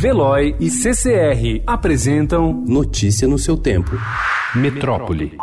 Veloy e CCR apresentam Notícia no seu tempo. Metrópole.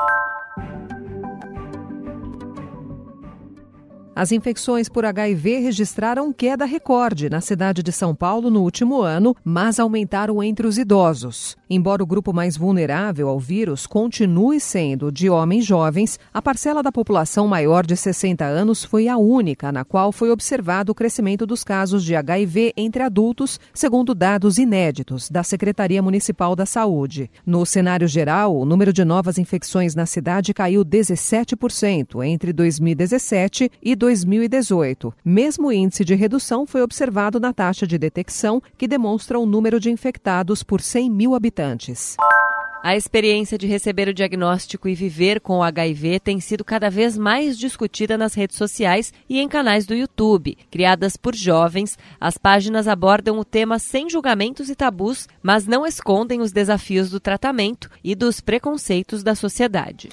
As infecções por HIV registraram queda recorde na cidade de São Paulo no último ano, mas aumentaram entre os idosos. Embora o grupo mais vulnerável ao vírus continue sendo de homens jovens, a parcela da população maior de 60 anos foi a única na qual foi observado o crescimento dos casos de HIV entre adultos, segundo dados inéditos da Secretaria Municipal da Saúde. No cenário geral, o número de novas infecções na cidade caiu 17% entre 2017 e 2018. 2018. Mesmo índice de redução foi observado na taxa de detecção, que demonstra o número de infectados por 100 mil habitantes. A experiência de receber o diagnóstico e viver com o HIV tem sido cada vez mais discutida nas redes sociais e em canais do YouTube. Criadas por jovens, as páginas abordam o tema sem julgamentos e tabus, mas não escondem os desafios do tratamento e dos preconceitos da sociedade.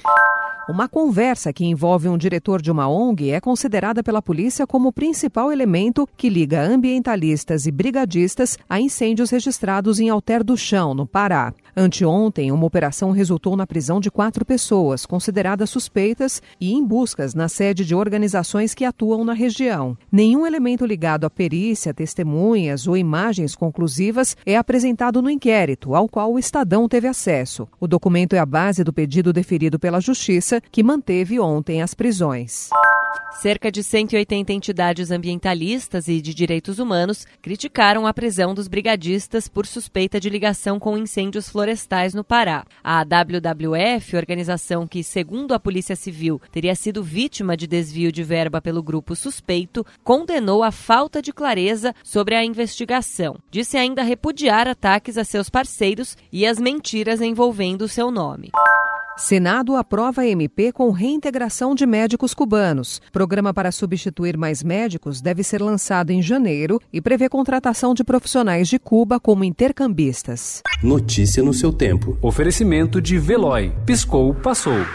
Uma conversa que envolve um diretor de uma ONG é considerada pela polícia como o principal elemento que liga ambientalistas e brigadistas a incêndios registrados em Alter do Chão, no Pará. Anteontem, uma operação resultou na prisão de quatro pessoas consideradas suspeitas e em buscas na sede de organizações que atuam na região. Nenhum elemento ligado à perícia, testemunhas ou imagens conclusivas é apresentado no inquérito, ao qual o Estadão teve acesso. O documento é a base do pedido deferido pela Justiça que manteve ontem as prisões. Cerca de 180 entidades ambientalistas e de direitos humanos criticaram a prisão dos brigadistas por suspeita de ligação com incêndios florestais no Pará. A WWF, organização que, segundo a Polícia Civil, teria sido vítima de desvio de verba pelo grupo suspeito, condenou a falta de clareza sobre a investigação. Disse ainda repudiar ataques a seus parceiros e as mentiras envolvendo seu nome. Senado aprova MP com reintegração de médicos cubanos. Programa para substituir mais médicos deve ser lançado em janeiro e prevê contratação de profissionais de Cuba como intercambistas. Notícia no seu tempo. Oferecimento de Veloy. Piscou, passou.